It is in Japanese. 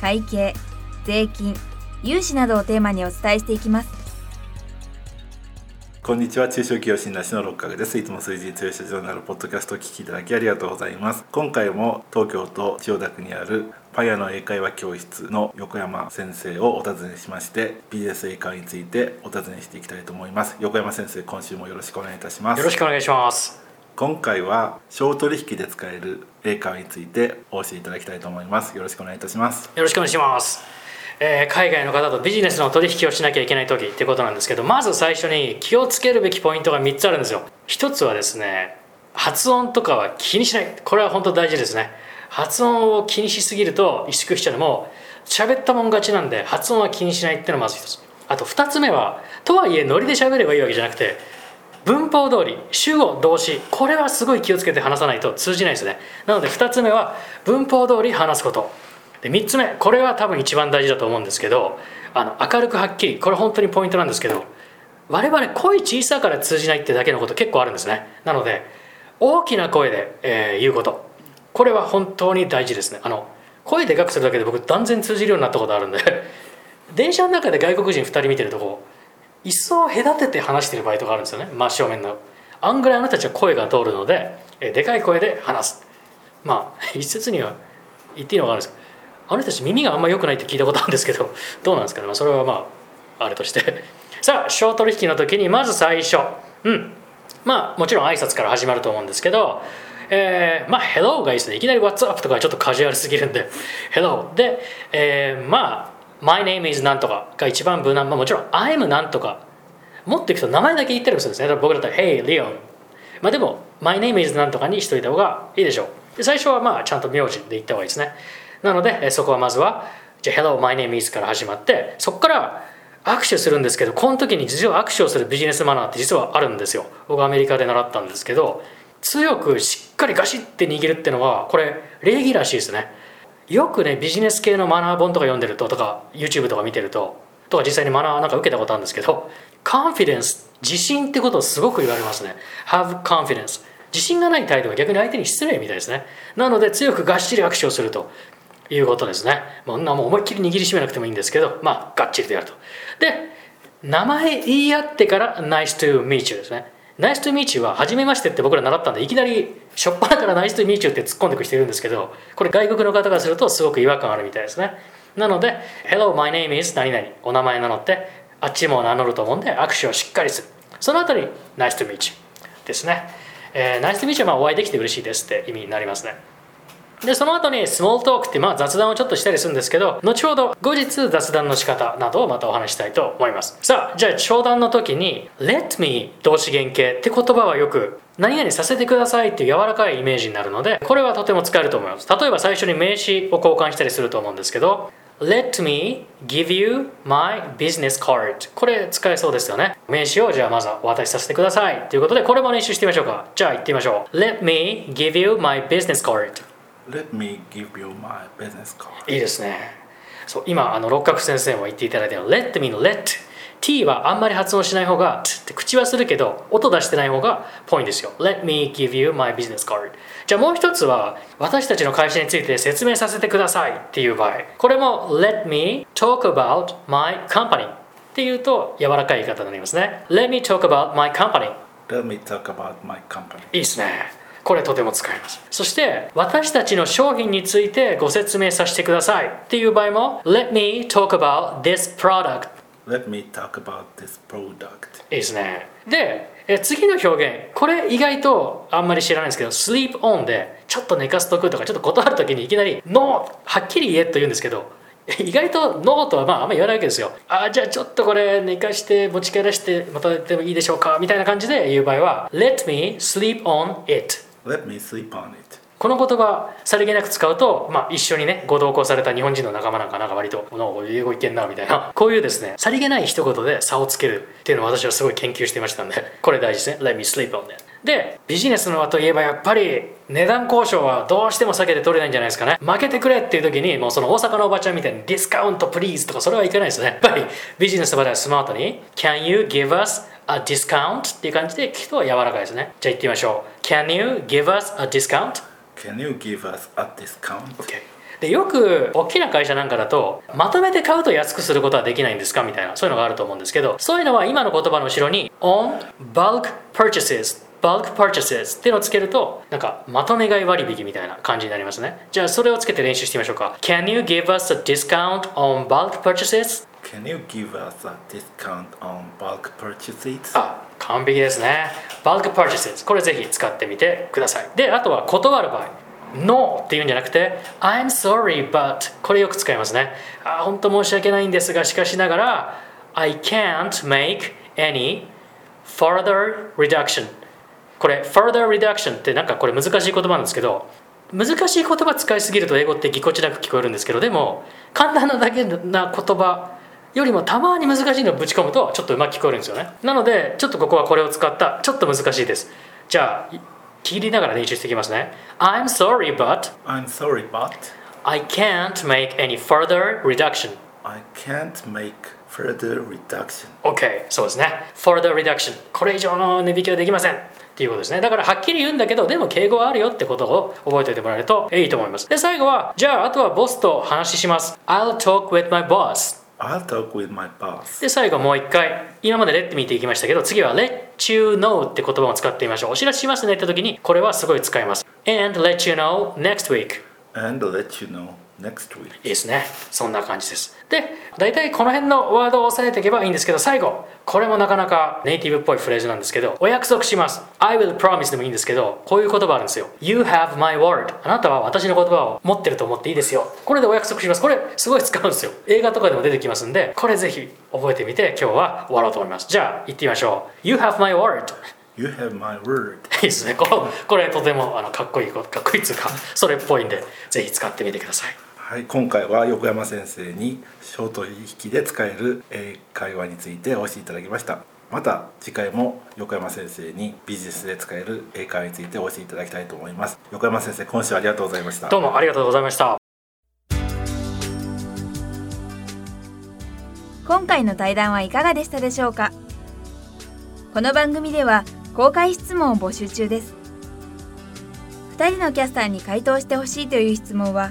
会計税金融資などをテーマにお伝えしていきます。こんにちは。中小企業診断士の六角です。いつも数字に強い社長になるポッドキャストを聞きいただきありがとうございます。今回も東京都千代田区にあるパヤの英会話教室の横山先生をお尋ねしましてビジネス英会話についてお尋ねしていきたいと思います。横山先生今週もよろしくお願いいたします。よろしくお願いします今回は小取引で使える英会話についてお教えいただきたいと思います。よろしくお願いいたします。よろしくお願いします。えー、海外の方とビジネスの取引をしなきゃいけない時ってことなんですけどまず最初に気をつけるべきポイントが3つあるんですよ。1つはですね発音とかは気にしない。これは本当大事ですね。発音を気にしすぎると萎縮しちゃうのも喋ったもん勝ちなんで発音は気にしないっていうのがまず1つ。あと2つ目はとはいえノリで喋ればいいわけじゃなくて文法通り主語動詞これはすごい気をつけて話さないと通じないですね。なので2つ目は文法通り話すこと。で3つ目これは多分一番大事だと思うんですけどあの明るくはっきりこれ本当にポイントなんですけど我々声小さから通じないってだけのこと結構あるんですね。なので大きな声で、えー、言うこと。これは本当に大事ですね。あの声でかくするだけで僕断然通じるようになったことあるんで。電車の中で外国人2人見てるとこう椅子を隔てて話してる場合とかあるんですよね。真正面の。あんぐらいあなたたちは声が通るのでえでかい声で話す。まあ 一説には言っていいのがあるんです。けどあの人たち耳があんま良くないって聞いたことあるんですけどどうなんですかね、まあ、それはまああれとして。さあ小取引の時にまず最初。うん。まあもちろん挨拶から始まると思うんですけどえー、まあ、Hello がいいですね。いきなり What's up とかちょっとカジュアルすぎるんで、Hello。で、えー、まあ、My name is なんとかが一番無難、まあ、もちろん I'm なんとか。もっといくと名前だけ言ったりするんですね。僕だったら Hey Leon まあでも My name is なんとかにしといた方がいいでしょう。最初はまあちゃんと名字で言った方がいいですね。なのでそこはまずはじゃあ Hello my name is から始まってそこから握手するんですけどこの時に実は握手をするビジネスマナーって実はあるんですよ。僕アメリカで習ったんですけど強くしっかりガシッて握るっていうのはこれ礼儀らしいですね。よくねビジネス系のマナー本とか読んでるととか YouTube とか見てるととか実際にマナーなんか受けたことあるんですけどカンフィデンス自信ってことをすごく言われますね。have confidence 自信がない態度は逆に相手に失礼みたいですね。なので強くがっしり握手をするということですね。もう思いっきり握りしめなくてもいいんですけどまあがっちりとやると。で名前言い合ってから Nice to meet you ですね。ナイストゥミーチューは初めましてって僕ら習ったんでいきなりしょっぱなからナイストゥミーチューって突っ込んでく人いるんですけどこれ外国の方がするとすごく違和感あるみたいですね。なので Hello my name is 何々。お名前名乗ってあっちも名乗ると思うんで握手をしっかりする。そのあたり「ナイストゥミーチュですね、えー、Nice to meet you はまあお会いできて嬉しいですって意味になりますね。でその後にスモールトークってまあ雑談をちょっとしたりするんですけど後ほど後日雑談の仕方などをまたお話したいと思います。さあじゃあ商談の時に Let me 動詞原形って言葉はよく何々させてくださいっていう柔らかいイメージになるのでこれはとても使えると思います。例えば最初に名詞を交換したりすると思うんですけど Let me give you my business card これ使えそうですよね。名詞をじゃあまずはお渡しさせてくださいということでこれも練習してみましょうか。じゃあ行ってみましょう。Let me give you my business card Let me give you my business card いいですねそう今あの六角先生も言っていただいたように Let me の Let T はあんまり発音しない方がって口はするけど音出してない方がポイントですよ Let me give you my business card じゃあもう一つは私たちの会社について説明させてくださいっていう場合これも Let me talk about my company っていうと柔らかい言い方になりますね Let me talk about my company Let me talk about my company いいですねこれとても使えます。そして私たちの商品についてご説明させてください。っていう場合も Let me talk about this product. Let me talk about this product. いいですね。でえ次の表現。これ意外とあんまり知らないんですけど sleep on でちょっと寝かすとくとかちょっと断る時にいきなり No はっきり言えと言うんですけど意外とノーとはまああんまり言わないわけですよ。あじゃあちょっとこれ寝かして持ち帰らせてまたでもいいでしょうか？みたいな感じで言う場合は Let me sleep on it Let me sleep on it. この言葉さりげなく使うと、まあ、一緒にねご同行された日本人の仲間なんかなんか割と「お英語いけんな」みたいな。こういうですねさりげない一言で差をつけるっていうのを私はすごい研究してましたんでこれ大事ですね。Let me sleep on it. でビジネスの輪といえばやっぱり値段交渉はどうしても避けて取れないんじゃないですかね負けてくれっていう時にもうその大阪のおばちゃんみたいにディスカウントプリーズとかそれはいけないですねやっぱりビジネスの場ではスマートに Can you give us a discount? っていう感じで聞くと柔らかいですねじゃあ言ってみましょう Can you give us a discount? Can you give us a discount? OK でよく大きな会社なんかだとまとめて買うと安くすることはできないんですかみたいなそういうのがあると思うんですけどそういうのは今の言葉の後ろに on bulk purchases bulk purchases っていうのをつけるとなんかまとめ買い割引みたいな感じになりますねじゃあそれをつけて練習してみましょうか Can you give us a discount on bulk purchases? Can you give us a discount on bulk purchases? あ完璧ですね bulk purchases これぜひ使ってみてくださいであとは断る場合 No っていうんじゃなくて I'm sorry but これよく使いますねあ本当申し訳ないんですがしかしながら I can't make any further reduction これ further reduction ってなんかこれ難しい言葉なんですけど難しい言葉使いすぎると英語ってぎこちなく聞こえるんですけどでも簡単なだけな言葉よりもたまに難しいのをぶち込むとちょっとうまく聞こえるんですよね。なのでちょっとここはこれを使ったちょっと難しいです。じゃあ切りながら練習していきますね。I'm sorry but I'm sorry, but I can't make any further reduction. I can't make further reduction. OK そうですね。Further reduction これ以上の値引きはできませんっていうことですね。だからはっきり言うんだけどでも敬語はあるよってことを覚えておいてもらえるといいと思います。で最後はじゃああとはボスと話します。I'll talk with my boss. I'll talk with my boss. で最後もう一回今まで「let 見ていきましたけど次は「let you know」って言葉を使ってみましょう。お知らせしますねって時にこれはすごい使います。And let you know next week. And let you know. いいですね。そんな感じです。で大体この辺のワードを押さえていけばいいんですけど最後。これもなかなかネイティブっぽいフレーズなんですけどお約束します。I will promise でもいいんですけどこういう言葉あるんですよ。You have my word あなたは私の言葉を持ってると思っていいですよ。これでお約束します。これすごい使うんですよ。映画とかでも出てきますんでこれぜひ覚えてみて今日は終わろうと思います。じゃあ言ってみましょう。You have my word You have my word. いいですね。これこれとてもあのかっこいいことかっこいいっていうかそれっぽいんでぜひ使ってみてくださいはい、今回は横山先生に小取引で使える英会話についてお教えいただきました。また次回も横山先生にビジネスで使える英会話についてお教えいただきたいと思います。横山先生今週はありがとうございました。どうもありがとうございました。今回の対談はいかがでしたでしょうか？この番組では公開質問を募集中です。2人のキャスターに回答してほしいという質問は